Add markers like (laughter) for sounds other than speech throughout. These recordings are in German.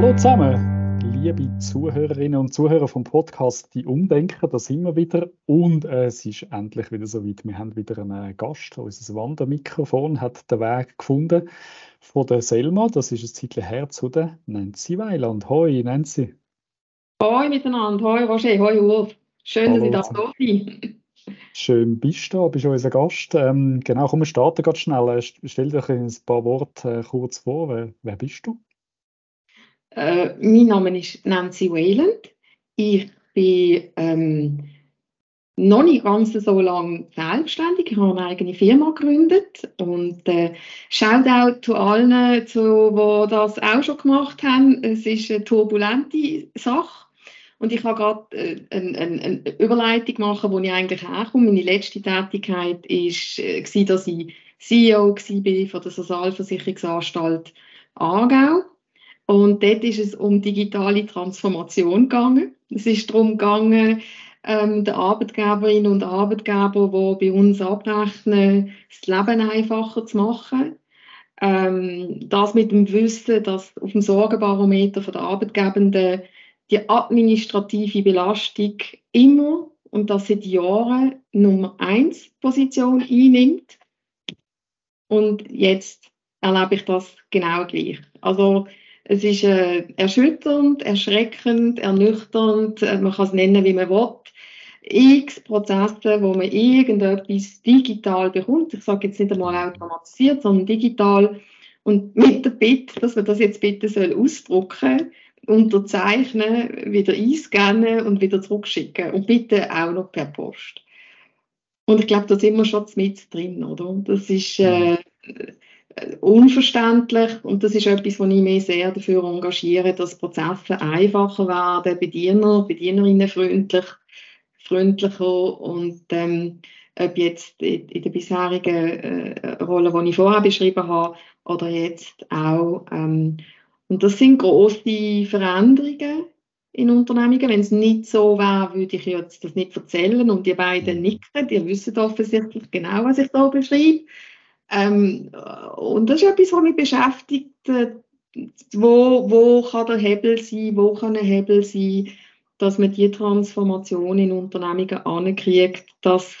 Hallo zusammen, liebe Zuhörerinnen und Zuhörer vom Podcast Die Umdenker, da sind wir wieder und äh, es ist endlich wieder soweit. Wir haben wieder einen Gast, unser Wandermikrofon hat den Weg gefunden von der Selma, das ist ein Zeitchen her zu der Nancy Weiland. Hoi Nancy. Hoi miteinander, hoi Roger, hoi Urs. Schön, Hallo dass ich da bin. Schön bist du da, bist unser Gast. Ähm, genau, komm, wir starten ganz schnell. Äh, stell dir ein paar Worte äh, kurz vor. Wer, wer bist du? Äh, mein Name ist Nancy Wayland. Ich bin ähm, noch nicht ganz so lange selbstständig. Ich habe eine eigene Firma gegründet und äh, Shoutout zu allen, zu, die das auch schon gemacht haben. Es ist eine turbulente Sache. Und ich habe gerade äh, eine, eine, eine, Überleitung machen, wo ich eigentlich herkomme. Meine letzte Tätigkeit war, äh, dass ich CEO war von der Sozialversicherungsanstalt Aargau. Und dort ist es um digitale Transformation gegangen. Es ist darum gegangen, ähm, den Arbeitgeberinnen und Arbeitgeber, die bei uns abrechnen, das Leben einfacher zu machen. Ähm, das mit dem Wissen, dass auf dem Sorgenbarometer der Arbeitgebenden die administrative Belastung immer und das seit Jahren Nummer eins Position einnimmt. Und jetzt erlebe ich das genau gleich. Also es ist äh, erschütternd, erschreckend, ernüchternd, äh, man kann es nennen, wie man will. X Prozesse, wo man irgendetwas digital bekommt. Ich sage jetzt nicht einmal automatisiert, sondern digital. Und mit der Bitte, dass man das jetzt bitte soll ausdrucken unterzeichnen, wieder einscannen und wieder zurückschicken. Und bitte auch noch per Post. Und ich glaube, da sind wir schon mit drin, oder? Das ist äh, unverständlich und das ist etwas, wo ich mich sehr dafür engagiere, dass Prozesse einfacher werden, Bediener, Bedienerinnen freundlich, freundlicher und ähm, ob jetzt in, in der bisherigen äh, Rolle, die ich vorher beschrieben habe, oder jetzt auch. Ähm, und das sind große Veränderungen in Unternehmungen. Wenn es nicht so wäre, würde ich jetzt das nicht erzählen und die beiden mhm. nicken. Die wissen offensichtlich genau, was ich da beschreibe. Ähm, und das ist etwas, was mich beschäftigt. Äh, wo, wo kann der Hebel sein, wo kann ein Hebel sein, dass man die Transformation in Unternehmungen ankriegt, dass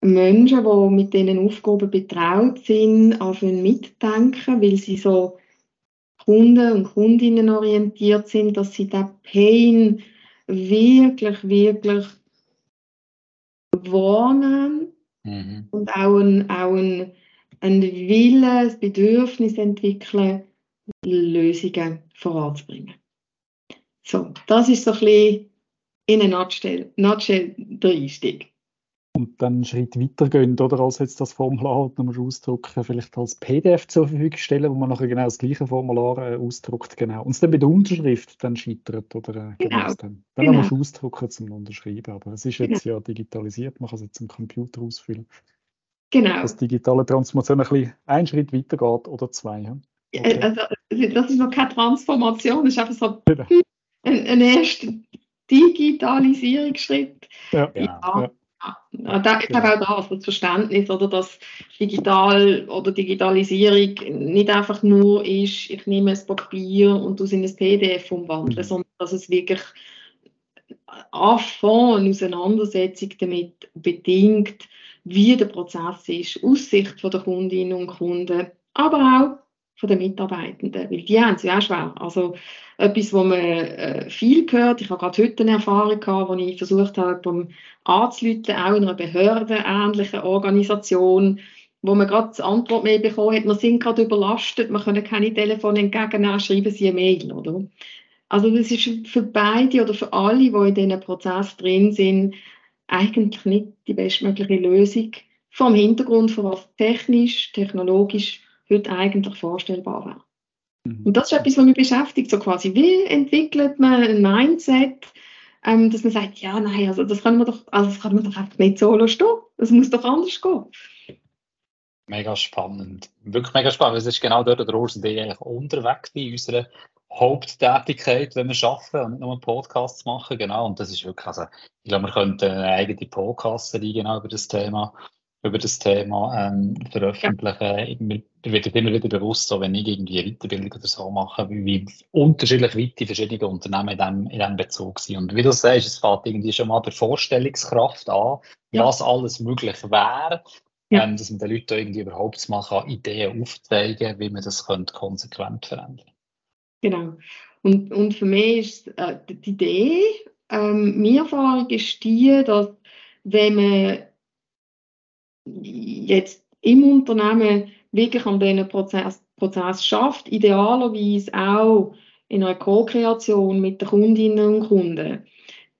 Menschen, die mit diesen Aufgaben betraut sind, anfangen mitdenken, weil sie so Kunden und Kundinnen orientiert sind, dass sie den Pain wirklich, wirklich wahrnehmen mhm. und auch ein, auch ein einen Willen, ein Bedürfnis entwickeln, Lösungen voranzubringen. So, das ist so ein bisschen in einer Nutshell, Nutshell der Einstieg. Und dann einen Schritt weitergehen, oder als jetzt das Formular, das man ausdrucken, vielleicht als PDF zur Verfügung stellen, wo man nachher genau das gleiche Formular äh, ausdruckt, genau. Und es dann mit der Unterschrift dann scheitert, oder? Äh, genau. genau dann dann genau. musst du ausdrucken zum Unterschreiben, aber es ist jetzt genau. ja digitalisiert, man kann es jetzt im Computer ausfüllen. Genau. Dass digitale Transformation ein bisschen einen Schritt weiter geht oder zwei. Ja? Okay. Also, das ist noch keine Transformation, das ist einfach so genau. ein, ein erster Digitalisierungsschritt. Ja. ja. ja. Ja, da, ich glaube auch das, das Verständnis oder dass digital oder Digitalisierung nicht einfach nur ist, ich nehme ein Papier und du in ein PDF umwandeln, mhm. sondern dass es wirklich Anfang eine Auseinandersetzung damit bedingt, wie der Prozess ist, aus Sicht der Kundinnen und Kunden, aber auch von den Mitarbeitenden, weil die haben es ja auch schwer. Also etwas, wo man äh, viel gehört, ich habe gerade heute eine Erfahrung gehabt, wo ich versucht habe, um anzuleiten, auch in einer behördenähnlichen Organisation, wo man gerade die Antwort mehr bekommen hat, wir sind gerade überlastet, wir können keine Telefone entgegennehmen, schreiben Sie eine Mail, oder? Also das ist für beide oder für alle, die in diesem Prozess drin sind, eigentlich nicht die bestmögliche Lösung vom Hintergrund von was technisch, technologisch heute eigentlich vorstellbar wäre. Mhm. Und das ist etwas, was mich beschäftigt, so quasi, wie entwickelt man ein Mindset, ähm, dass man sagt, ja, nein, also das kann man doch, also das kann man doch einfach nicht so stehen. Das muss doch anders gehen. Mega spannend. Wirklich mega spannend. Es ist genau dort, der Urs und ich eigentlich unterwegs in unserer Haupttätigkeit, wenn wir arbeiten und nicht nur Podcasts machen, genau. Und das ist wirklich, also, ich glaube, wir könnten eine eigene Podcast-Serie genau über das Thema über das Thema ähm, veröffentlichen. Mir wird immer wieder bewusst, so, wenn ich irgendwie eine Weiterbildung oder so mache, wie, wie unterschiedlich weit die verschiedenen Unternehmen in diesem in dem Bezug sind. Und wie du sagst, es fängt irgendwie schon mal bei Vorstellungskraft an, was alles möglich wäre, ja. ähm, dass man den Leuten irgendwie überhaupt mal kann, Ideen aufzeigen wie man das könnte konsequent verändern Genau. Und, und für mich ist äh, die Idee, ähm, meine Erfahrung ist die, dass wenn man jetzt im Unternehmen wirklich an diesen Prozess, Prozess schafft, idealerweise auch in einer Co-Kreation mit den Kundinnen und Kunden,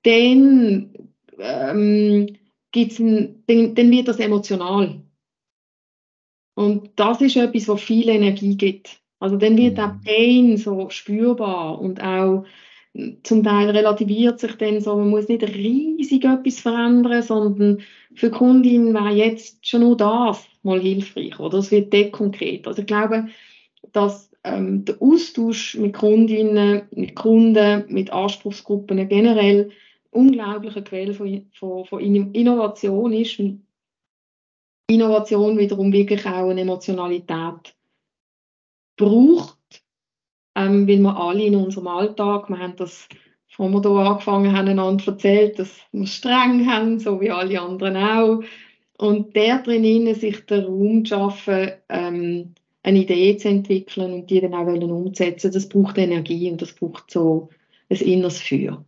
dann, ähm, gibt's ein, dann, dann wird das emotional. Und das ist etwas, was viel Energie gibt. Also dann wird der mhm. Pain so spürbar und auch zum Teil relativiert sich dann so, man muss nicht riesig etwas verändern, sondern für die Kundin wäre jetzt schon nur das mal hilfreich, oder? Es wird dort konkret. Also ich glaube, dass ähm, der Austausch mit Kundinnen, mit Kunden, mit Anspruchsgruppen generell unglaubliche Quelle von, von, von Innovation ist Innovation wiederum wirklich auch eine Emotionalität braucht, ähm, weil wir alle in unserem Alltag, wir haben das, bevor wir hier angefangen haben, einander erzählt, dass wir streng haben, so wie alle anderen auch. Und der drinnen sich den Raum zu schaffen, ähm, eine Idee zu entwickeln und die dann auch umzusetzen, das braucht Energie und das braucht so ein inneres Feuer.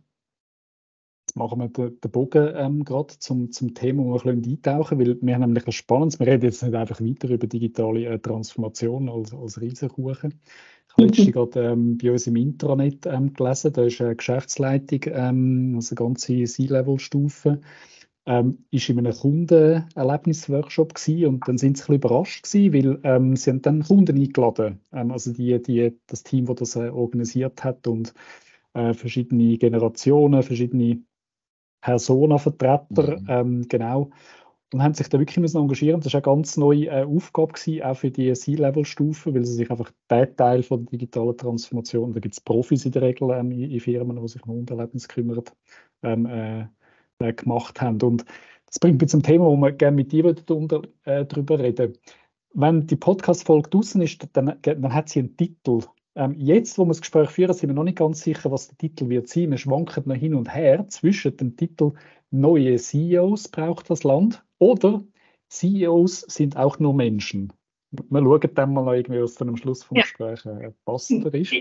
Jetzt machen wir den, den Bogen ähm, gerade zum, zum Thema, wo wir ein bisschen eintauchen, weil wir haben nämlich ein spannendes, wir reden jetzt nicht einfach weiter über digitale äh, Transformation als, als Riesenkuchen. Ich habe letztens (laughs) gerade ähm, bei uns im Intranet ähm, gelesen, da ist eine Geschäftsleitung, ähm, also eine ganze C-Level-Stufe, ähm, ist in einem Kundenerlebnisworkshop gewesen und dann sind sie ein bisschen überrascht gewesen, weil ähm, sie haben dann Kunden eingeladen, ähm, also die, die, das Team, das das äh, organisiert hat und äh, verschiedene Generationen, verschiedene Personenvertreter, mhm. ähm, genau, und haben sich da wirklich müssen engagieren. Das war eine ganz neue äh, Aufgabe gewesen, auch für die C-Level-Stufe, weil sie sich einfach den Teil von der digitalen Transformation, da gibt es Profis in der Regel ähm, in, in, Firmen, die sich um Unterlebens kümmern, ähm, äh, äh, gemacht haben. Und das bringt mich zum Thema, wo wir gerne mit dir darüber, äh, darüber reden. Wenn die Podcast-Folge draußen ist, dann, dann hat sie einen Titel. Ähm, jetzt, wo wir das Gespräch führen, sind wir noch nicht ganz sicher, was der Titel wird sein. Wir schwanken noch hin und her zwischen dem Titel Neue CEOs braucht das Land oder CEOs sind auch nur Menschen. Wir schauen dann mal noch irgendwie, was dann am Schluss vom ja. Gespräch äh, passender ist.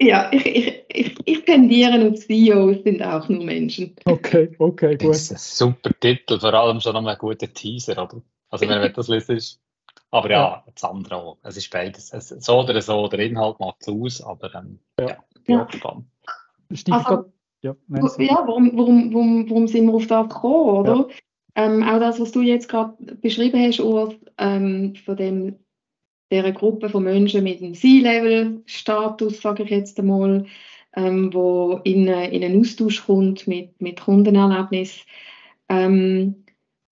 Ja, ich, ich, ich, ich tendiere auf CEOs sind auch nur Menschen. Okay, okay, gut. Das ist ein super Titel, vor allem schon noch ein guter Teaser, oder? Also wenn du das liest, aber ja, ja, das andere auch. Es ist beides. Es, so oder so, der Inhalt macht es aus, aber ähm, ja, ja, bin ja. gespannt. Also, ja, ja warum, warum, warum, warum sind wir auf das gekommen, oder? Ja. Ähm, auch das, was du jetzt gerade beschrieben hast, Urs, ähm, von dem, dieser Gruppe von Menschen mit einem C-Level-Status, sage ich jetzt einmal, ähm, wo in, in einen Austausch kommt mit, mit Kundenerlebnis. Ähm,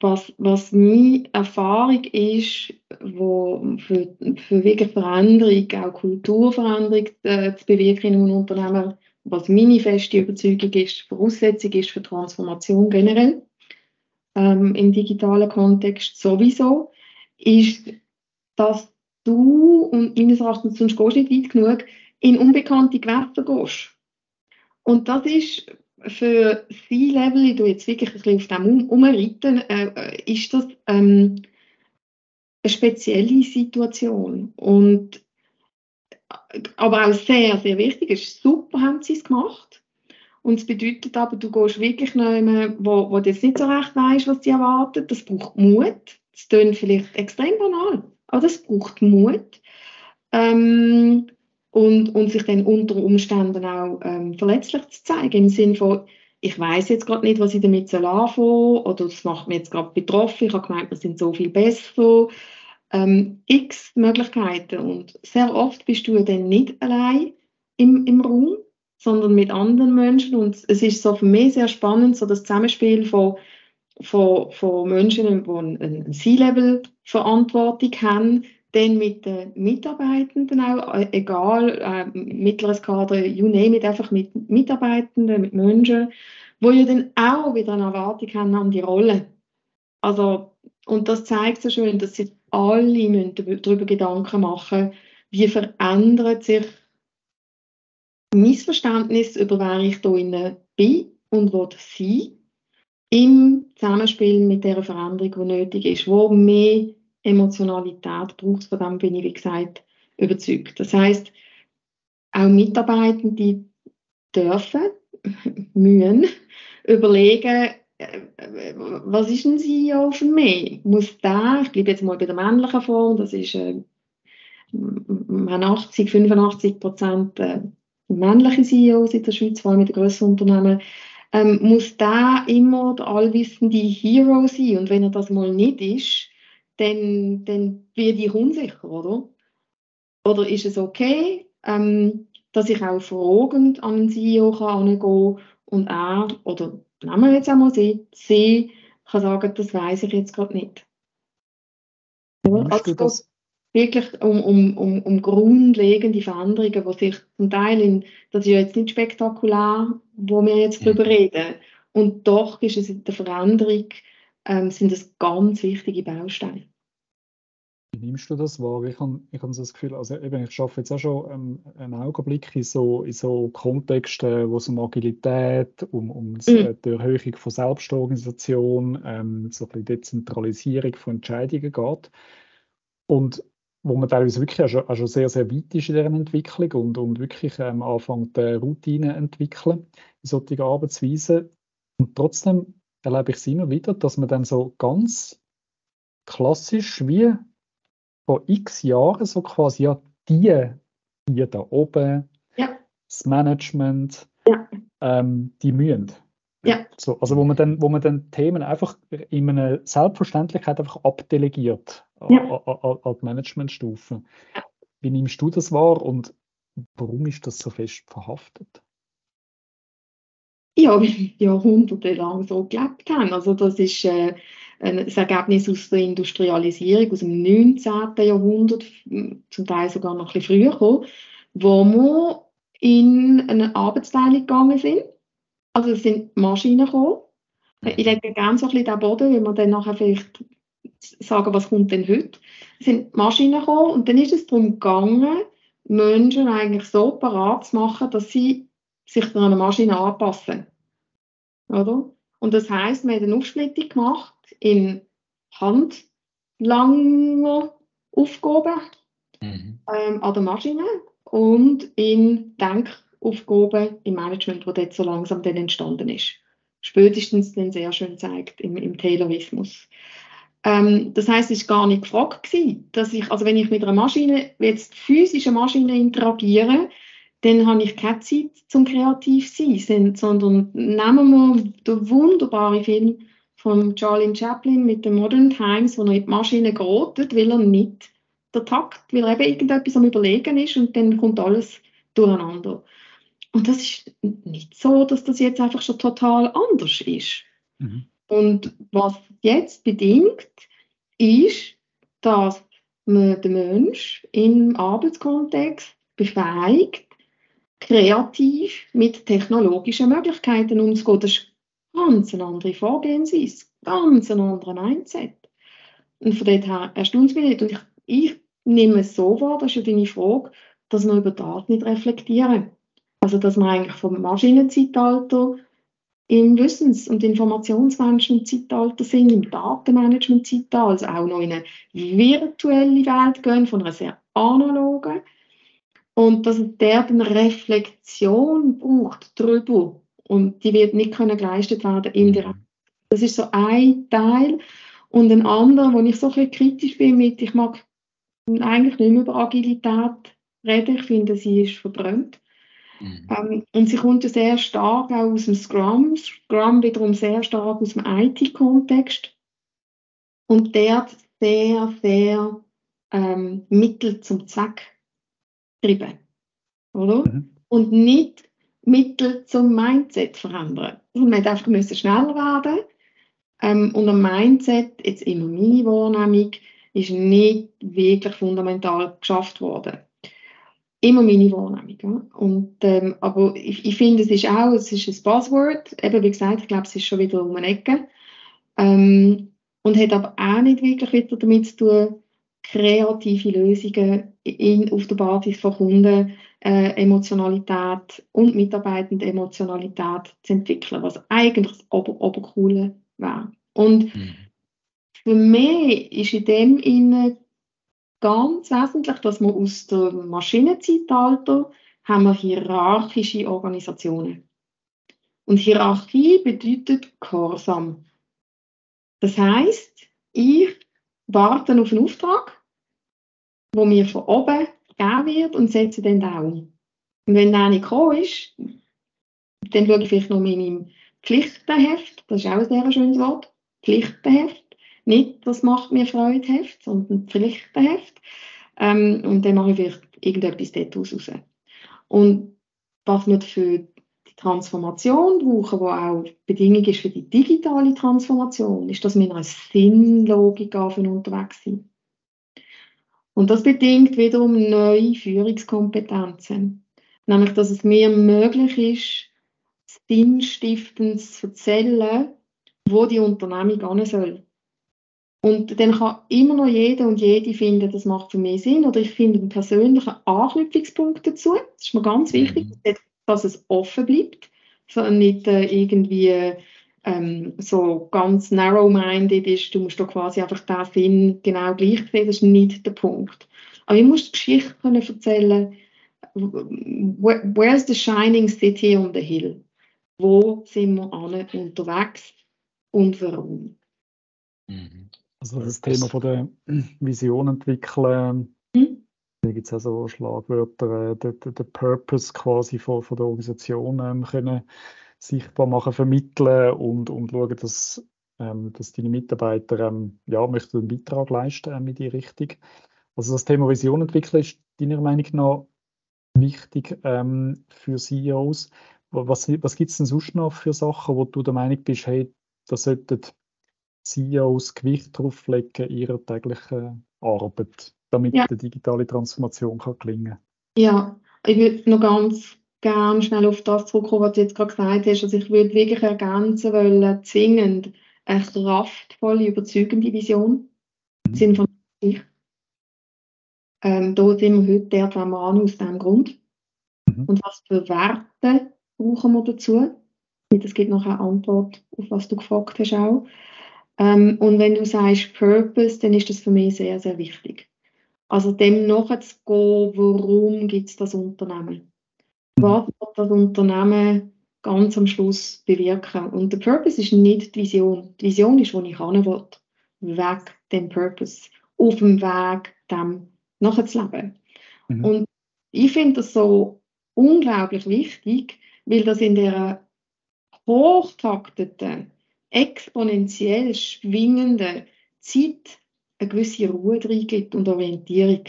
was, was meine Erfahrung ist, wo für, für wirklich Veränderung, auch Kulturveränderung äh, zu bewirken in einem Unternehmen, was meine feste Überzeugung ist, Voraussetzung ist für Transformation generell, ähm, im digitalen Kontext sowieso, ist, dass du, und meines Erachtens sonst gehst du nicht weit genug, in unbekannte Gewässer gehst. Und das ist für C-Level, ich tue jetzt wirklich ein bisschen auf dem umreiten, äh, äh, ist das ähm, eine spezielle Situation. Und, aber auch sehr, sehr wichtig, es ist super, haben sie es gemacht. Und es bedeutet aber, du gehst wirklich jemanden, wo, wo du jetzt nicht so recht weißt, was sie erwartet. Das braucht Mut. Das klingt vielleicht extrem banal, aber das braucht Mut. Ähm, und, und sich dann unter Umständen auch ähm, verletzlich zu zeigen, im Sinne von, ich weiß jetzt gerade nicht, was ich damit soll anfangen oder das macht mich jetzt gerade betroffen, ich habe gemeint, wir sind so viel besser. Ähm, x Möglichkeiten und sehr oft bist du dann nicht allein im, im Raum, sondern mit anderen Menschen und es ist so für mich sehr spannend, so das Zusammenspiel von, von, von Menschen, die eine C-Level-Verantwortung haben, dann mit den Mitarbeitenden auch, äh, egal, äh, mittleres Kader, you name it, einfach mit Mitarbeitenden, mit Menschen, wo ja dann auch wieder eine Erwartung haben an die Rolle. Also Und das zeigt so schön, dass sich alle darüber Gedanken machen müssen, wie verändert sich Missverständnis über wer ich hier bin und will sein im Zusammenspiel mit der Veränderung, die nötig ist, wo mehr Emotionalität braucht, von dem bin ich, wie gesagt, überzeugt. Das heißt, auch Mitarbeitende dürfen, (laughs) müssen überlegen, äh, was ist ein CEO für mich? Muss der, ich bleibe jetzt mal bei der männlichen Form, das ist äh, 80, 85 Prozent äh, männliche CEOs in der Schweiz, vor allem in den grösseren Unternehmen, ähm, muss da immer der allwissende Hero sein. Und wenn er das mal nicht ist, dann, dann wird ich unsicher, oder? Oder ist es okay, ähm, dass ich auch fragend an einen CEO kann und er, oder nehmen wir jetzt einmal sie, sie kann sagen, das weiß ich jetzt gerade nicht. Also, das? wirklich um, um, um, um grundlegende Veränderungen, die sich zum Teil in, das ist ja jetzt nicht spektakulär, wo wir jetzt darüber reden, und doch ist es in der Veränderung, ähm, sind es ganz wichtige Bausteine. Wie nimmst du das wahr? Ich habe ich hab so das Gefühl, also eben, ich arbeite jetzt auch schon ähm, einen Augenblick in so, in so Kontexten, wo es um Agilität, um, um mhm. die Erhöhung von Selbstorganisation, ähm, so ein bisschen Dezentralisierung von Entscheidungen geht. Und wo man teilweise wirklich auch schon, auch schon sehr, sehr weit ist in dieser Entwicklung und, und wirklich ähm, anfängt, äh, Routinen entwickeln in solchen Arbeitsweisen. Und trotzdem erlebe ich es immer wieder, dass man dann so ganz klassisch wie vor x Jahren so quasi ja die hier da oben, ja. das Management, ja. ähm, die mühen. Ja. So, also wo man dann, wo man dann Themen einfach in einer Selbstverständlichkeit einfach abdelegiert ja. an, die Managementstufe. Wie nimmst du das wahr und warum ist das so fest verhaftet? Ja, jahrhundertelang so gelebt haben. Also das ist äh, ein Ergebnis aus der Industrialisierung aus dem 19. Jahrhundert, zum Teil sogar noch ein bisschen früher gekommen, wo wir in eine Arbeitsteilung gegangen sind. Also es sind Maschinen gekommen. Ich lege gerne so ein bisschen den Boden, wenn wir dann nachher vielleicht sagen, was kommt denn heute, sind Maschinen gekommen und dann ist es darum gegangen, Menschen eigentlich so parat zu machen, dass sie sich an eine Maschine anpassen. Oder? Und das heißt, wir haben eine Aufsplittung gemacht in handlanger Aufgaben mhm. ähm, an der Maschine und in Denkaufgaben im Management, wo dort so langsam dann entstanden ist. Spätestens dann sehr schön zeigt im, im Taylorismus. Ähm, das heißt, es war gar nicht gefragt gewesen, dass ich, also wenn ich mit einer Maschine, jetzt physische Maschine interagiere, dann habe ich keine Zeit zum kreativ sein, sondern nehmen wir den wunderbaren Film von Charlie Chaplin mit den Modern Times, wo er in die Maschine gerotet, weil er nicht der Takt, weil er eben irgendetwas am Überlegen ist und dann kommt alles durcheinander. Und das ist nicht so, dass das jetzt einfach schon total anders ist. Mhm. Und was jetzt bedingt, ist, dass man den Mensch im Arbeitskontext befähigt, kreativ mit technologischen Möglichkeiten umzugehen. Das ist ganz eine andere Vorgehensweise, ganz ein anderer Mindset. Und von dort her erstaunt es mich nicht. Und ich, ich nehme es so wahr, das ist ja deine Frage, dass wir über das nicht reflektieren. Also, dass wir eigentlich vom Maschinenzeitalter im Wissens- und Informationsmanagement-Zeitalter sind, im Datenmanagement-Zeitalter, also auch noch in eine virtuelle Welt gehen, von einer sehr analogen. Und dass es dort eine Reflexion braucht darüber. Und die wird nicht können geleistet werden indirekt. Das ist so ein Teil. Und ein anderer, wo ich so ein kritisch bin mit, ich mag eigentlich nicht mehr über Agilität reden, ich finde, sie ist verbrannt. Mhm. Ähm, und sie kommt ja sehr stark auch aus dem Scrum, Scrum wiederum sehr stark aus dem IT-Kontext und der sehr, sehr ähm, Mittel zum Zweck treiben. Oder? Mhm. Und nicht Mittel zum Mindset verändern. Also man einfach müssen schneller werden ähm, und am Mindset, jetzt immer meine Wahrnehmung, ist nicht wirklich fundamental geschafft worden immer meine Wahrnehmung. Ja. Und, ähm, aber ich, ich finde, es ist auch, es ist ein Buzzword, eben wie gesagt, ich glaube, es ist schon wieder um eine Ecke. Ähm, und hat aber auch nicht wirklich wieder damit zu tun, kreative Lösungen in, auf der Basis von Kunden äh, Emotionalität und Mitarbeitende Emotionalität zu entwickeln, was eigentlich das Ober Obercoole wäre. Und mhm. für mich ist in dem Sinne ganz wesentlich, dass wir aus dem Maschinenzeitalter haben wir hierarchische Organisationen. Und Hierarchie bedeutet Gehorsam. Das heißt, ich warte auf einen Auftrag, wo mir von oben gegeben wird und setze den da um. Und wenn der nicht gekommen ist, dann schaue ich vielleicht noch in meinem Pflichtenheft, das ist auch ein sehr schönes Wort, Pflichtenheft. Nicht das macht mir Freude Heft, sondern Pflichtenheft. Ähm, und dann mache ich vielleicht irgendetwas dort raus. Und was wir für die Transformation brauchen, die auch Bedingung ist für die digitale Transformation, ist, dass wir in einer Sinnlogik unterwegs sind. Und das bedingt wiederum neue Führungskompetenzen. Nämlich, dass es mir möglich ist, sinnstiftend zu erzählen, wo die Unternehmung gehen soll. Und dann kann immer noch jeder und jede finden, das macht für mich Sinn. Oder ich finde einen persönlichen Anknüpfungspunkt dazu. Das ist mir ganz wichtig, mhm. dass es offen bleibt, sondern nicht äh, irgendwie ähm, so ganz narrow-minded ist, du musst da quasi einfach den Sinn genau gleich sehen, das ist nicht der Punkt. Aber ich muss die Geschichte können erzählen, where, where's the shining city on the hill? Wo sind wir alle unterwegs und warum? Mhm. Also das Thema von der (clears throat) Vision entwickeln, mhm. da gibt es auch Schlagwörter, der, der, der Purpose quasi von, von der Organisation ähm, können sichtbar machen, vermitteln und, und schauen, dass, ähm, dass deine Mitarbeiter ähm, ja, möchten einen Beitrag leisten ähm, in die Richtung. Also das Thema Vision entwickeln ist deiner Meinung nach wichtig ähm, für CEOs. Was, was gibt es denn sonst noch für Sachen, wo du der Meinung bist, hey, da sollten CEOs Gewicht drauf legen in ihrer täglichen Arbeit, damit ja. die digitale Transformation kann gelingen Ja, ich würde noch ganz gerne schnell auf das zurückkommen, was du jetzt gerade gesagt hast. Also ich würde wirklich ergänzen wollen, zwingend eine kraftvolle, überzeugende Vision im Sinne von ich. Ähm, da sind wir heute dort, wo wir an, aus diesem Grund. Mhm. Und was für Werte brauchen wir dazu? Es gibt noch eine Antwort auf was du gefragt hast auch. Ähm, und wenn du sagst Purpose, dann ist das für mich sehr, sehr wichtig. Also dem nachzugehen, warum gibt es das Unternehmen? Was wird das Unternehmen ganz am Schluss bewirken. Und der Purpose ist nicht die Vision. Die Vision ist, wo ich hin will. Weg dem Purpose. Auf dem Weg, dem nachzuleben. Mhm. Und ich finde das so unglaublich wichtig, weil das in der hochtakteten, exponentiell schwingenden Zeit eine gewisse Ruhe drin gibt und Orientierung.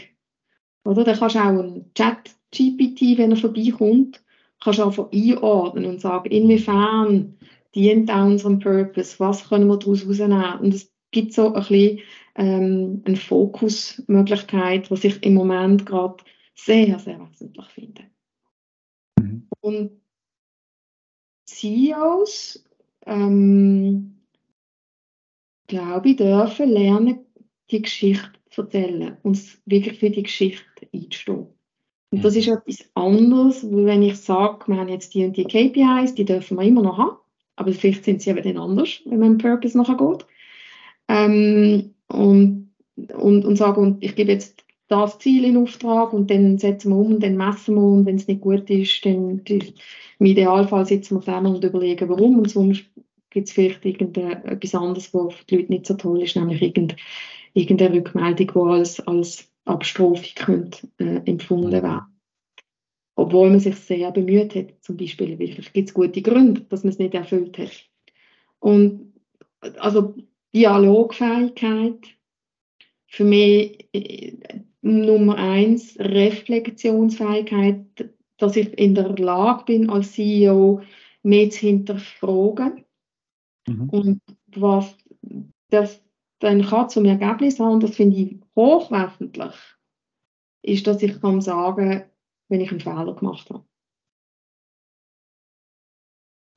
Oder? Da kannst du auch einen Chat GPT, wenn er vorbeikommt, kannst du einfach einordnen und sagen, inwiefern dient auch unserem Purpose, was können wir daraus herausnehmen. Und es gibt so ein bisschen ähm, eine Fokusmöglichkeit, was ich im Moment gerade sehr, sehr wesentlich finde. Mhm. Und CEOs, ähm, glaube ich, dürfen lernen, die Geschichte zu erzählen und wirklich für die Geschichte einzustehen. Und das ist etwas anderes, wenn ich sage, wir haben jetzt die und die KPIs, die dürfen wir immer noch haben, aber vielleicht sind sie eben dann anders, wenn man im Purpose nachher geht. Ähm, und, und, und sage, und ich gebe jetzt das Ziel in Auftrag und dann setzen wir um und dann messen wir und wenn es nicht gut ist, dann im Idealfall sitzen wir zusammen und überlegen, warum. Und sonst gibt es vielleicht irgendetwas anderes, was für die Leute nicht so toll ist, nämlich irgendeine Rückmeldung, die als, als Abstrafung könnte, äh, empfunden mhm. werden. Obwohl man sich sehr bemüht hat, zum Beispiel, weil vielleicht gibt es gute Gründe, dass man es nicht erfüllt hat. Und also Dialogfähigkeit, für mich äh, Nummer eins, Reflexionsfähigkeit, dass ich in der Lage bin, als CEO mehr zu hinterfragen mhm. und was das dann kann zum Ergebnis haben, das finde ich hochwesentlich, ist, dass ich kann sagen, wenn ich einen Fehler gemacht habe.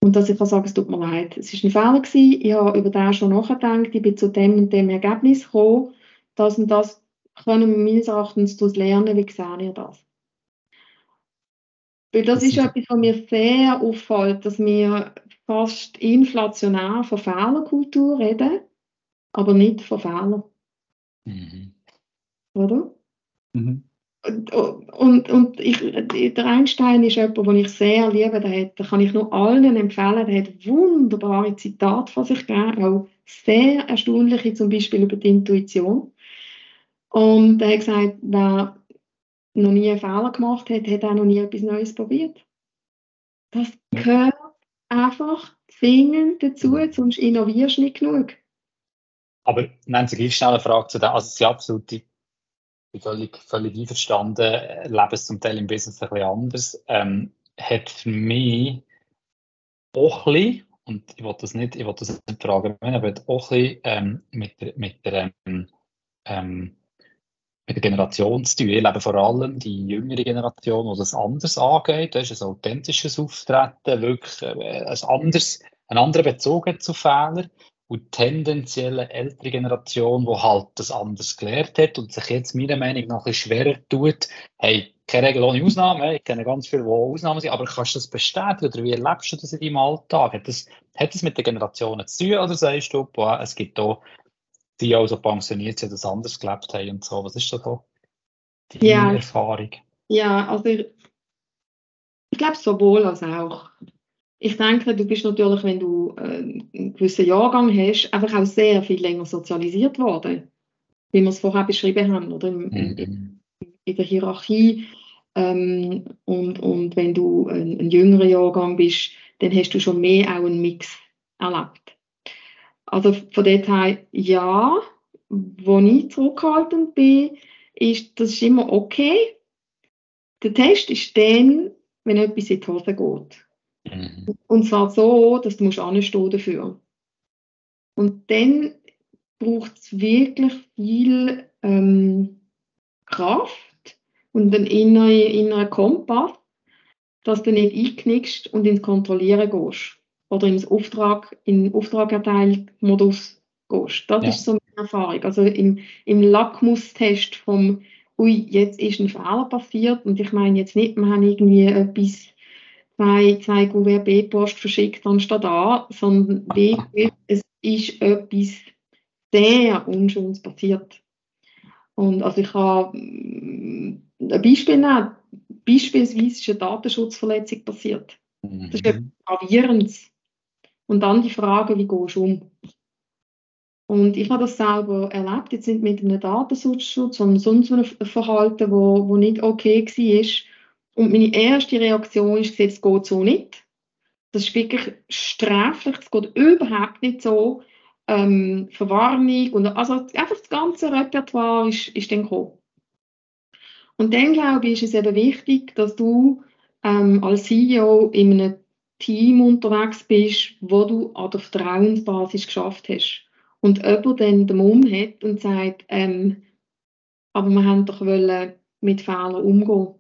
Und dass ich kann sagen, es tut mir leid, es war ein Fehler gewesen, ich habe über das schon nachgedacht, ich bin zu dem und dem Ergebnis gekommen, das und das können wir meines Erachtens daraus lernen, wie sehe ihr das? Weil das, das ist etwas, was mir sehr auffällt, dass wir fast inflationär von Fehlerkultur reden, aber nicht von Fehlern. Mhm. Oder? Mhm. Und, und, und ich, der Einstein ist jemand, den ich sehr liebe. Der hat, kann ich nur allen empfehlen. Der hat wunderbare Zitate von sich gegeben, auch sehr erstaunliche, zum Beispiel über die Intuition. Und er hat gesagt, wer noch nie einen Fehler gemacht hat, hat auch noch nie etwas Neues probiert. Das gehört einfach zwingend dazu, sonst innovierst du nicht genug. Aber Nancy, gleich schnell eine Frage zu dem. Also, Sie absolut die, völlig, völlig einverstanden, leben es zum Teil im Business ein bisschen anders. Ähm, hat für mich auch ein bisschen, und ich wollte das nicht, ich wollte das nicht fragen, aber auch ein bisschen ähm, mit der, mit der ähm, ähm mit der Generation zu tun. Ich lebe vor allem die jüngere Generation, die das anders angeht. Das ist ein authentisches Auftreten, wirklich äh, ein anderes, ein anderer Bezug zu Fehlern. Und tendenziell eine ältere Generation, die halt das anders gelernt hat und sich jetzt meiner Meinung nach ein schwerer tut, hey, keine Regel ohne Ausnahme, ich kenne ganz viele, die Ausnahmen sind, aber kannst du das bestätigen oder wie erlebst du das in deinem Alltag? Hat das, hat das mit den Generationen zu tun oder sagst du, boah, es gibt da die also pensioniert sind, das anders gelebt haben und so. Was ist da so die ja. Erfahrung? Ja, also ich, ich glaube sowohl als auch. Ich denke, du bist natürlich, wenn du äh, einen gewissen Jahrgang hast, einfach auch sehr viel länger sozialisiert worden, wie wir es vorher beschrieben haben, oder mhm. in der Hierarchie. Ähm, und, und wenn du ein, ein jüngerer Jahrgang bist, dann hast du schon mehr auch einen Mix erlebt. Also von dort her, ja, wo ich zurückhaltend bin, ist, das ist immer okay. Der Test ist dann, wenn etwas in die Hose geht. Mhm. Und zwar so, dass du musst anstehen dafür. Und dann braucht es wirklich viel ähm, Kraft und einen inneren, inneren Kompass, dass du nicht einknickst und ins Kontrollieren gehst oder ins Auftrag, in Auftragerteilmodus gehst. Das ja. ist so meine Erfahrung. Also im, im Lackmustest vom ui, jetzt ist ein Fehler passiert und ich meine jetzt nicht, wir haben irgendwie etwas, zwei, zwei Kuvert B-Post verschickt anstatt A, sondern wirklich, (laughs) es ist etwas sehr Unschönes passiert. Und also ich habe mm, ein Beispiel nehmen. Beispielsweise ist eine Datenschutzverletzung passiert. Das ist etwas Gravierendes. Und dann die Frage, wie gehst du um? Und ich habe das selber erlebt, jetzt nicht mit einem Datenschutz, sondern sonst einem Verhalten, wo, wo nicht okay war. Und meine erste Reaktion ist, es geht so nicht. Das ist wirklich sträflich, es geht überhaupt nicht so. Ähm, Verwarnung und also einfach das ganze Repertoire ist, ist dann gekommen. Und dann glaube ich, ist es eben wichtig, dass du ähm, als CEO in einem Team unterwegs bist, wo du an der Vertrauensbasis geschafft hast. Und jemand dann den Mumm hat und sagt, ähm, aber wir haben doch mit Fehlern umgehen.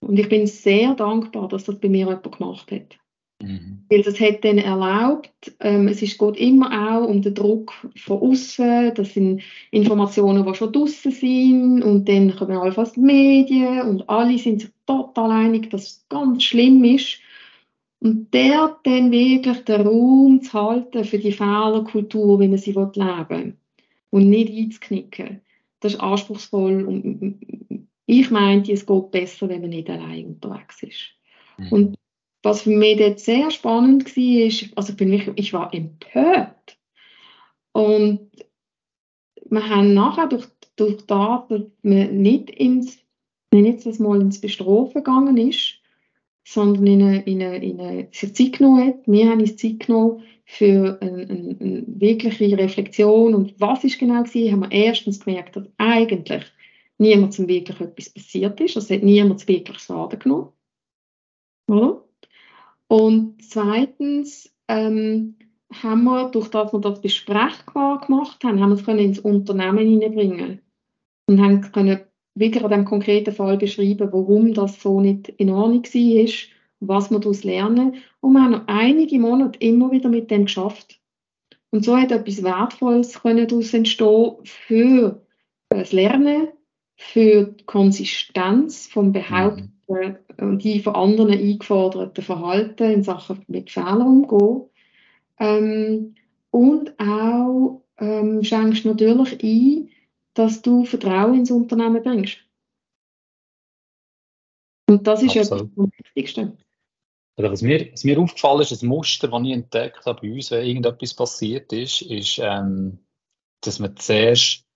Und ich bin sehr dankbar, dass das bei mir jemand gemacht hat. Mhm. Weil das hat dann erlaubt, ähm, es ist, geht immer auch um den Druck von außen, das sind Informationen, die schon draußen sind und dann kommen allenfalls die Medien und alle sind sich total einig, dass es ganz schlimm ist und der dann wirklich den Raum zu halten für die Fehlerkultur, wie man sie leben will. Und nicht einzuknicken. Das ist anspruchsvoll. Und ich meinte, es geht besser, wenn man nicht allein unterwegs ist. Mhm. Und was für mich dort sehr spannend war, ist, also bin ich, ich war empört. Und wir haben nachher durch, durch das, dass man nicht ins, jetzt das mal ins Bestrafen gegangen ist, sondern in eine, in eine, in eine, sich Zeit genommen hat. Wir haben uns Zeit genommen für eine, eine, eine wirkliche Reflexion und was ist genau gewesen, haben wir erstens gemerkt, dass eigentlich niemandem wirklich etwas passiert ist, also hat niemand wirklich Schaden genommen. Oder? Und zweitens ähm, haben wir, durch das wir das besprechbar gemacht haben, haben wir es können ins Unternehmen hineinbringen und haben können wirklich an dem konkreten Fall beschreiben, warum das so nicht in Ordnung war was wir daraus lernen. Und wir haben noch einige Monate immer wieder mit dem geschafft. Und so hat etwas Wertvolles können daraus entstehen für das Lernen, für die Konsistenz vom Behaupten mhm. und die von anderen eingeforderten Verhalten in Sachen mit Fehlern umgehen. Ähm, und auch ähm, schenkst natürlich ein, dass du Vertrauen ins Unternehmen bringst. Und das ist Absolut. etwas vom Wichtigsten. Was, mir, was mir aufgefallen ist, ein Muster, das ich entdeckt habe bei uns, wenn irgendetwas passiert ist, ist, ähm, dass man zuerst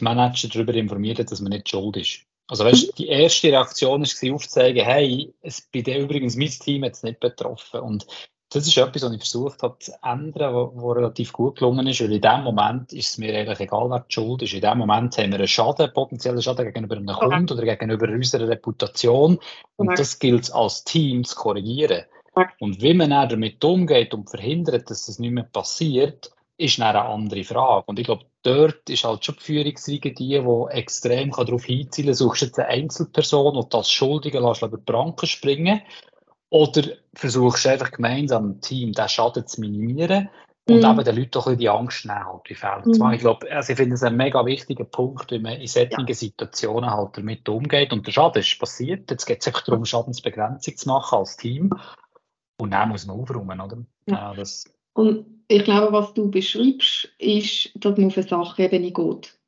Manager darüber informiert hat, dass man nicht schuld ist. Also weißt, die erste Reaktion war aufzuzeigen, hey, es, bei dir übrigens mein Team jetzt nicht betroffen. Und das ist etwas, was ich versucht habe zu ändern, was relativ gut gelungen ist. Weil in dem Moment ist es mir eigentlich egal, wer die Schuld ist. In dem Moment haben wir einen Schaden, potenziellen Schaden gegenüber einem Kunden oder gegenüber unserer Reputation. Und das gilt es als Team zu korrigieren. Und wie man dann damit umgeht und verhindert, dass das nicht mehr passiert, ist dann eine andere Frage. Und ich glaube, dort ist halt schon die Führungsriege die, die extrem darauf hinzielen kann, suchst jetzt eine Einzelperson und das Schuldige lässt über die Pranken springen oder versuchst du einfach gemeinsam im Team den Schaden zu minimieren und mhm. eben den Leuten doch die Angst nehmen, halt, Fälle zu machen. Ich glaube, also ich finde es ein mega wichtiger Punkt, wie man in solchen ja. Situationen halt damit umgeht. Und der Schaden ist passiert. Jetzt geht es sich darum, Schadensbegrenzung zu machen als Team. Und dann muss man aufräumen, oder? Ja. ja und ich glaube, was du beschreibst, ist, dass man auf eine Sachebene geht.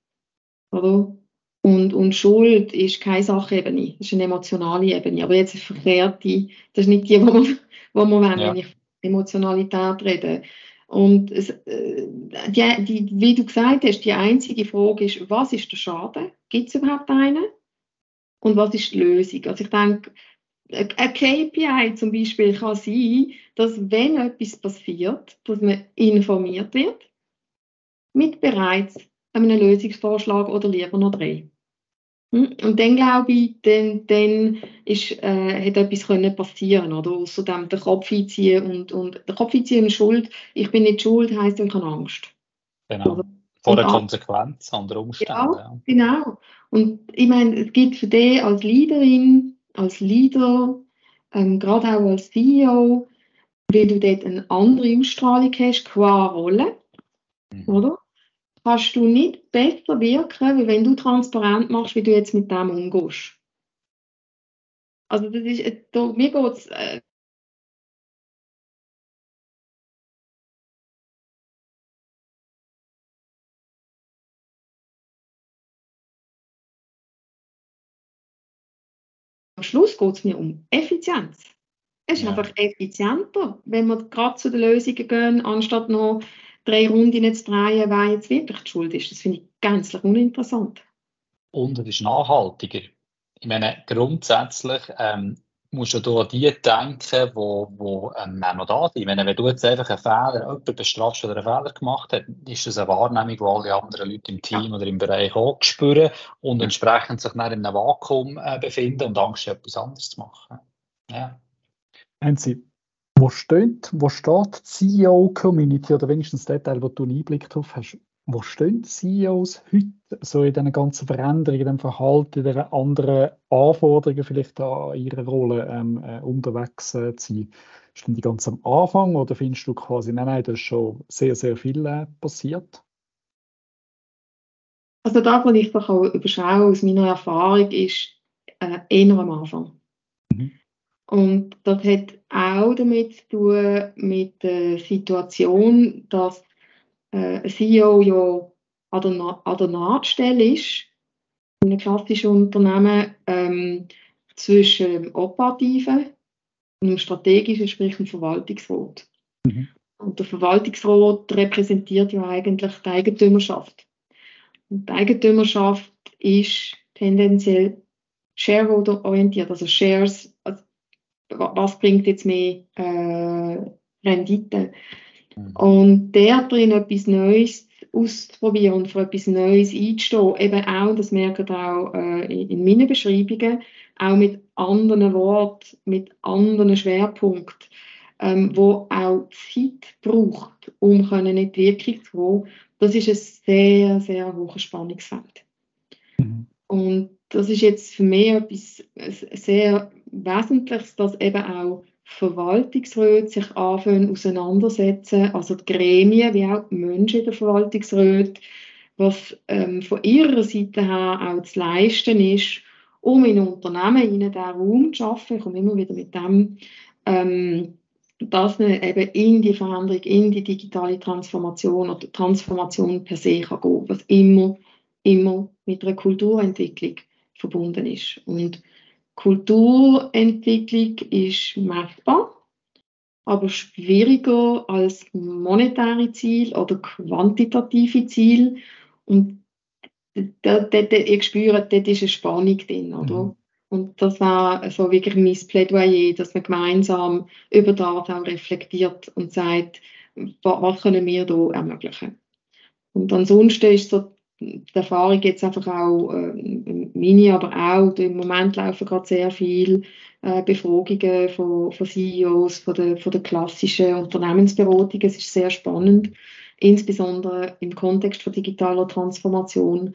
Oder? Und, und Schuld ist keine Sachebene, das ist eine emotionale Ebene. Aber jetzt eine verkehrte, das ist nicht die, die die wir wollen, ja. wenn ich Emotionalität rede. Und es, äh, die, die, wie du gesagt hast, die einzige Frage ist, was ist der Schaden? Gibt es überhaupt einen? Und was ist die Lösung? Also ich denke, ein KPI zum Beispiel kann sein, dass wenn etwas passiert, dass man informiert wird mit bereits einem Lösungsvorschlag oder lieber noch drei. Hm? Und dann glaube ich, dann, dann ist, äh, hat etwas können passieren oder außerdem den Kopf einziehen und, und der Kopf einziehen und Schuld, ich bin nicht schuld, heisst, ich habe Angst. Genau. Oder, Vor der Konsequenz an der Umstände. Ja, ja, genau. Und ich meine, es gibt für dich als Leaderin, als Leader, ähm, gerade auch als CEO, weil du dort eine andere Ausstrahlung hast qua Rolle, mhm. oder? kannst du nicht besser wirken, wie wenn du transparent machst, wie du jetzt mit dem umgehst. Also das ist, äh, da, mir geht es äh, Schluss geht es mir um Effizienz. Es ist ja. einfach effizienter, wenn wir gerade zu den Lösungen gehen, anstatt noch drei Runden zu drehen, wer jetzt wirklich die Schuld ist. Das finde ich gänzlich uninteressant. Und es ist nachhaltiger. Ich meine, grundsätzlich ähm, musst du an die denken, wo, wo ähm, noch da sind. Meine, wenn du jetzt einfach einen Fehler, jemanden bestrafst, der einen Fehler gemacht hat, ist das eine Wahrnehmung, die alle anderen Leute im Team ja. oder im Bereich auch spüren und entsprechend sich dann in einem Vakuum äh, befinden und Angst haben, etwas anderes zu machen. Ja. Haben Sie wo steht, wo steht die CEO-Community oder wenigstens der Teil, wo du einen Einblick drauf hast, wo stehen CEOs heute so in diesen ganzen Veränderungen, in dem Verhalten, in den anderen Anforderungen vielleicht an ihre Rolle ähm, äh, unterwegs äh, zu sein? Stehen die ganz am Anfang oder findest du quasi, nein, nein, da ist schon sehr, sehr viel äh, passiert? Also da, was ich auch überschaue aus meiner Erfahrung, ist äh, eher am Anfang. Mhm. Und das hat auch damit zu tun mit der Situation, dass äh, ein CEO ja an der, an der Nahtstelle ist, in einem klassischen Unternehmen, ähm, zwischen dem Operativen und dem Strategischen, sprich dem Verwaltungsrat. Mhm. Und der Verwaltungsrat repräsentiert ja eigentlich die Eigentümerschaft. Und die Eigentümerschaft ist tendenziell shareholder-orientiert, also Shares, also was bringt jetzt mehr äh, Rendite. Mhm. Und der drin etwas Neues auszuprobieren und für etwas Neues einzustehen, eben auch, das merken auch äh, in meinen Beschreibungen, auch mit anderen Worten, mit anderen Schwerpunkten, ähm, wo auch Zeit braucht, um können in die Wirkung zu kommen, das ist ein sehr, sehr hohes Spannungsfeld. Mhm. Und das ist jetzt für mich etwas sehr Wesentliches, dass eben auch Verwaltungsräte sich anfangen auseinandersetzen, also die Gremien wie auch die Menschen in der Verwaltungsräte, was ähm, von ihrer Seite her auch zu leisten ist, um in Unternehmen ihnen diesen Raum zu schaffen. Ich komme immer wieder mit dem, ähm, dass man eben in die Veränderung, in die digitale Transformation oder Transformation per se kann gehen, was immer, immer mit einer Kulturentwicklung verbunden ist. Und Kulturentwicklung ist messbar, aber schwieriger als monetäre Ziel oder quantitative Ziel. Und da, da, da, ich spüre, dort ist eine Spannung drin, oder? Mhm. Und das war so wirklich mein Plädoyer, dass man gemeinsam über das auch reflektiert und sagt, was können wir da ermöglichen. Und ansonsten ist so die Erfahrung jetzt einfach auch, äh, meine, aber auch, im Moment laufen gerade sehr viele äh, Befragungen von, von CEOs, von der, von der klassischen Unternehmensberatung. Es ist sehr spannend, insbesondere im Kontext von digitaler Transformation.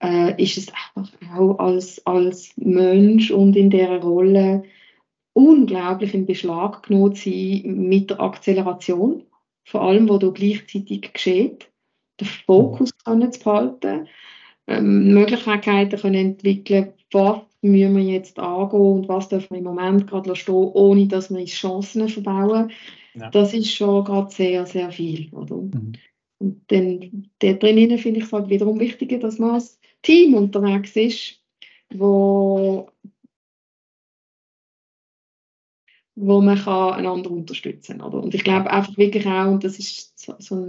Äh, ist es einfach auch als, als Mensch und in dieser Rolle unglaublich in Beschlag genommen sein mit der Akzeleration, vor allem, wo da gleichzeitig geschieht den Fokus können zu behalten, ähm, Möglichkeiten können entwickeln, was müssen wir jetzt angehen und was dürfen wir im Moment gerade stehen, ohne dass wir uns Chancen verbauen. Ja. Das ist schon gerade sehr, sehr viel. Oder? Mhm. Und dann da drinnen finde ich es halt wiederum wichtiger, dass man als Team unterwegs ist, wo, wo man kann einander unterstützen kann. Und ich glaube einfach wirklich auch, und das ist so, so ein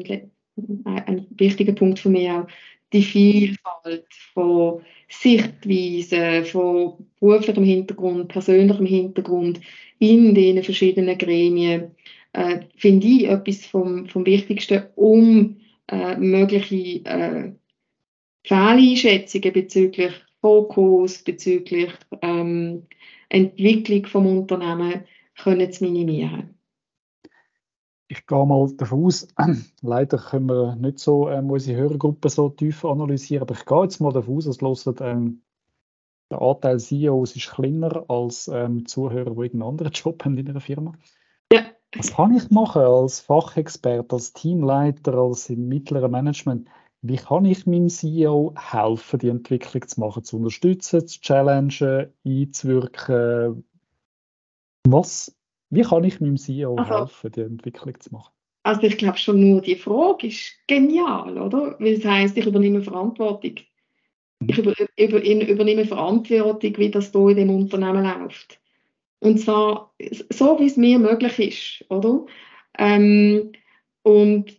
ein wichtiger Punkt für mich auch, die Vielfalt von Sichtweisen, von beruflichem Hintergrund, persönlichem Hintergrund in den verschiedenen Gremien, äh, finde ich etwas vom, vom Wichtigsten, um äh, mögliche äh, Fehleinschätzungen bezüglich Fokus, bezüglich ähm, Entwicklung vom Unternehmen können zu minimieren ich gehe mal davon aus, (clears throat) leider können wir nicht so ähm, unsere Hörergruppe so tief analysieren, aber ich gehe jetzt mal davon aus, dass ähm, der Anteil CEOs ist kleiner als ähm, Zuhörer, die irgendeinen anderen (laughs) Job haben in einer Firma. Ja. Was kann ich machen als Fachexperte, als Teamleiter, als im mittleren Management? Wie kann ich meinem CEO helfen, die Entwicklung zu machen, zu unterstützen, zu challengen, einzuwirken? Was wie kann ich meinem CEO also, helfen, die Entwicklung zu machen? Also ich glaube schon nur die Frage ist genial, oder? Weil es heisst, ich übernehme Verantwortung. Ich über, über, übernehme Verantwortung, wie das hier in dem Unternehmen läuft. Und zwar so, wie es mir möglich ist, oder? Ähm, und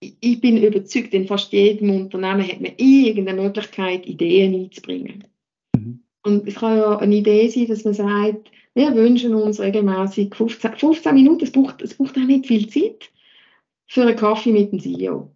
ich bin überzeugt, in fast jedem Unternehmen hat man irgendeine Möglichkeit, Ideen einzubringen. Mhm. Und es kann ja eine Idee sein, dass man sagt, wir wünschen uns regelmäßig 15, 15 Minuten, es braucht, es braucht auch nicht viel Zeit, für einen Kaffee mit dem CEO.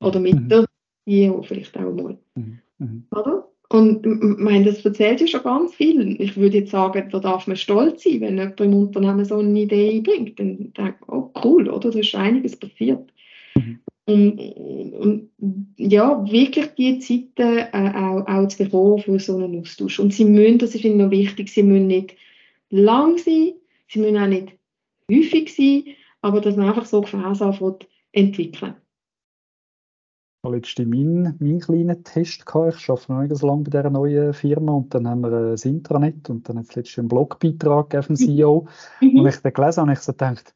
Oder mit mhm. der CEO vielleicht auch mal. Mhm. Mhm. Oder? Und ich meine, das erzählt ja schon ganz viel. Ich würde jetzt sagen, da darf man stolz sein, wenn jemand im Unternehmen so eine Idee bringt. Dann denke ich, oh cool, oder? Da ist einiges passiert. Mhm. Und, und, ja, wirklich die Zeiten äh, auch, auch zu bekommen für so einen Austausch. Und sie müssen, das ist noch wichtig, sie müssen nicht lang sein, sie müssen auch nicht häufig sein, aber dass man einfach so Gefäße entwickeln. Ich hatte letztens meinen, meinen kleinen Test. Gehabt. Ich arbeite noch nicht so lange bei dieser neuen Firma und dann haben wir ein Intranet und dann hat es letztens einen Blogbeitrag vom (laughs) CEO. Mhm. Und ich den gelesen habe, habe ich so gedacht,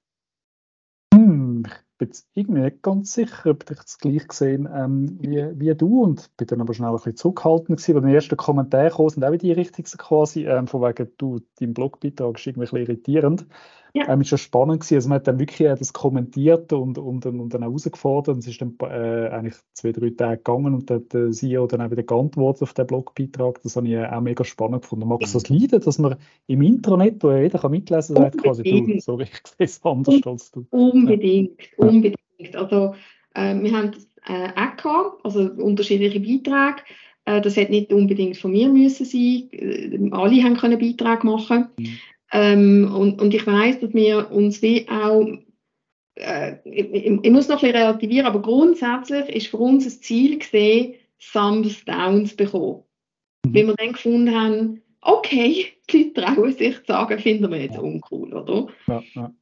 bin irgendwie nicht ganz sicher, ob ich das gleich gesehen ähm, wie, wie du und bin dann aber schnell ein bisschen zurückhaltend gewesen, weil die ersten Kommentare kamen, sind auch in die Richtung quasi, ähm, von wegen, du, dein Blogbeitrag ist irgendwie ein bisschen irritierend. Ja. Ähm, ist schon spannend gewesen, also man hat dann wirklich das kommentiert und, und, und dann auch herausgefordert es ist dann äh, eigentlich zwei, drei Tage gegangen und dann hat der CEO dann auch wieder geantwortet auf den Blogbeitrag, das habe ich auch mega spannend gefunden. Magst du das leiden, dass man im Intranet, wo jeder kann mitlesen kann, sagt quasi, du, so (laughs) ich sehe es anders als du. Unbedingt, ja. unbedingt. Also äh, wir haben äh, auch gehabt, also unterschiedliche Beiträge. Äh, das hätte nicht unbedingt von mir müssen sein. Äh, alle haben können Beiträge machen. Mhm. Ähm, und, und ich weiß, dass wir uns wie auch äh, ich, ich, muss noch ein bisschen relativieren, aber grundsätzlich ist für uns ein Ziel gesehen, Thumbs Downs bekommen. Mhm. Weil wir dann gefunden haben, okay, (laughs) die Leute trauen sich zu sagen, finden wir jetzt uncool, oder? Ja, ja.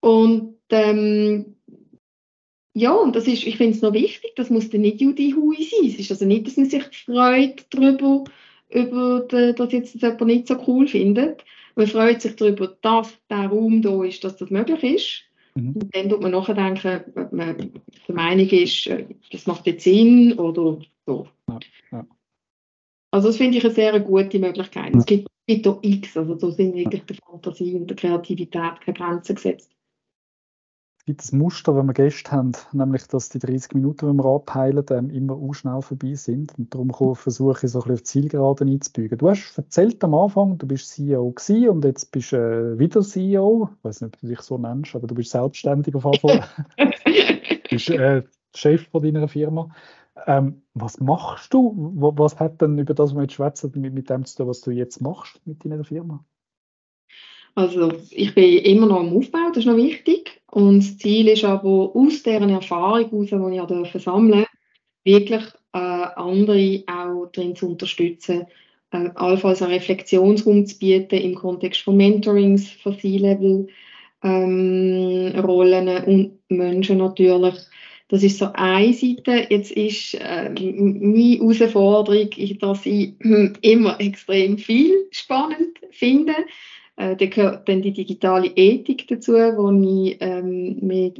Und ähm, ja, und das ist, ich finde es noch wichtig, das muss dann nicht Judy Hui sein. Es ist also nicht, dass man sich freut darüber, über die, dass jetzt das jemand nicht so cool findet. Man freut sich darüber, dass der Raum da ist, dass das möglich ist. Mhm. Und dann tut man nachdenken, ob man der Meinung ist, äh, das macht jetzt Sinn oder so. Ja, ja. Also das finde ich eine sehr gute Möglichkeit. Es gibt, gibt auch X, also da sind wirklich der Fantasie und der Kreativität keine Grenzen gesetzt. Es gibt ein Muster, das wir Gäste haben, nämlich, dass die 30 Minuten, die wir abheilen, ähm, immer auch schnell vorbei sind. Und darum versuche ich so ein bisschen auf die Zielgeraden einzubügen. Du hast erzählt am Anfang, du bist CEO gewesen und jetzt bist du äh, wieder CEO. Ich weiß nicht, ob du dich so nennst, aber du bist selbstständig auf jeden Fall. (laughs) du bist äh, Chef von deiner Firma. Ähm, was machst du? Was hat denn über das, was wir jetzt schwätzen, mit, mit dem zu tun, was du jetzt machst mit deiner Firma? Also ich bin immer noch am Aufbau, das ist noch wichtig. Und das Ziel ist aber, aus deren Erfahrung heraus, die ich durfte sammeln wirklich äh, andere auch darin zu unterstützen, äh, allenfalls einen Reflexionsraum zu bieten im Kontext von Mentorings, von C-Level, ähm, Rollen und Menschen natürlich. Das ist so eine Seite. Jetzt ist äh, meine Herausforderung, dass ich immer extrem viel spannend finde. Äh, da gehört dann die digitale Ethik dazu, wo ich ähm, mit,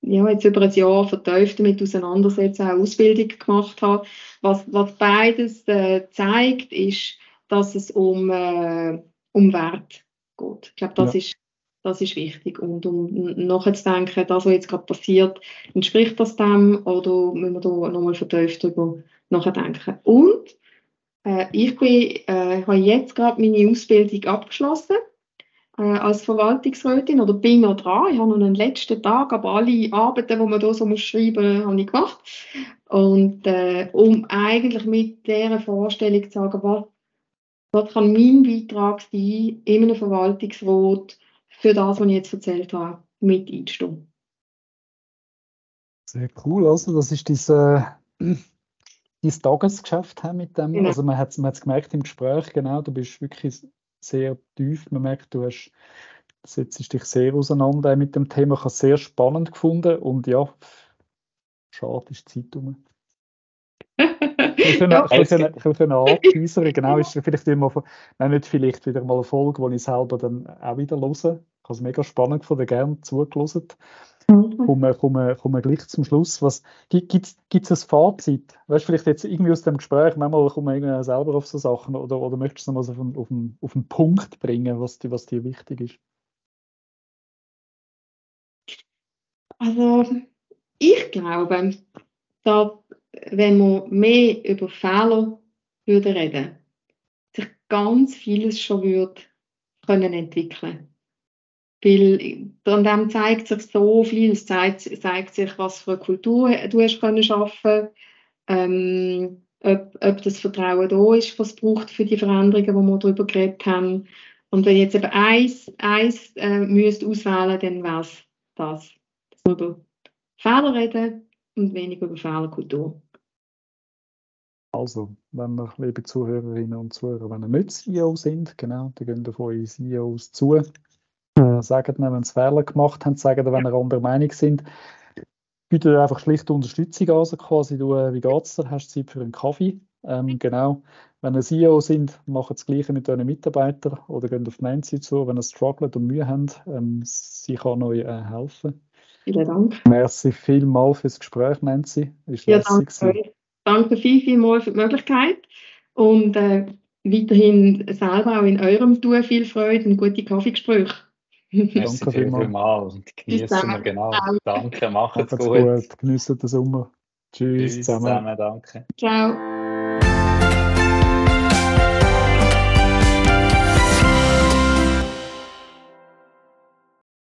ja, jetzt über ein Jahr vertieft damit auseinandersetze, auch Ausbildung gemacht habe. Was, was beides äh, zeigt, ist, dass es um, äh, um Wert geht. Ich glaube, das, ja. ist, das ist wichtig. Und um nachzudenken, das, was jetzt gerade passiert, entspricht das dem oder müssen wir da nochmal vertieft darüber nachdenken. Und äh, ich äh, habe jetzt gerade meine Ausbildung abgeschlossen äh, als Verwaltungsrätin oder bin noch dran. Ich habe noch einen letzten Tag, aber alle Arbeiten, die man hier so muss schreiben muss, habe ich gemacht. Und äh, um eigentlich mit dieser Vorstellung zu sagen, was, was kann mein Beitrag sein in einem Verwaltungsrat für das, was ich jetzt erzählt habe, mit einzustehen. Sehr cool. Also das ist diese dein Tagesgeschäft haben mit dem. Genau. Also man hat es gemerkt im Gespräch, genau, du bist wirklich sehr tief. Man merkt, du hast setzt dich sehr auseinander mit dem Thema. Ich habe es sehr spannend gefunden und ja, schade ist die Zeit um. Ich können, ja, können, (laughs) anteasern, genau, ist vielleicht immer, nein, nicht vielleicht wieder mal eine Folge, die ich selber dann auch wieder höre. Ich habe es mega spannend gefunden, gerne zugelassen. Kommen, kommen, kommen gleich zum Schluss. Was, gibt es ein Fazit? Weißt du, vielleicht jetzt irgendwie aus dem Gespräch, manchmal kommen wir selber auf so Sachen oder, oder möchtest du noch auf, einen, auf, einen, auf einen Punkt bringen, was, dir, was dir wichtig ist? Also, ich glaube, dass, wenn wir mehr über Fehler würden reden, sich ganz vieles schon würde können entwickeln weil an dem zeigt sich so viel, es zeigt, zeigt sich, was für eine Kultur du hast können schaffen ähm, ob, ob das Vertrauen da ist, was es braucht für die Veränderungen, die wir darüber geredet haben. Und wenn jetzt eben eins, eins äh, müsst auswählen, dann wäre es das. Dass wir über Fehler reden und weniger über Fehlerkultur. Also, wenn wir, liebe Zuhörerinnen und Zuhörer, wenn ihr nicht CEO sind, genau, dann gehen auf eure CEOs zu äh, sagen wenn sie Fehler gemacht haben, sagen wenn sie anderer Meinung sind. Bitte einfach schlicht Unterstützung an, also quasi, du, äh, wie geht's dir, hast du Zeit für einen Kaffee? Ähm, genau. Wenn ihr CEO sind, macht das Gleiche mit euren Mitarbeitern oder geht auf Nancy zu, wenn ihr struggelt und Mühe habt. Ähm, sie kann euch äh, helfen. Vielen Dank. Merci vielmals fürs Gespräch, Nancy. Ist ja, danke. danke viel, vielmals für die Möglichkeit und äh, weiterhin selber auch in eurem Tun viel Freude und gute Kaffeegespräche. Danke vielmals und genießen wir genau. Danke, macht's gut. gut. Genießen den Sommer. Tschüss, Tschüss zusammen. zusammen. Danke. Ciao.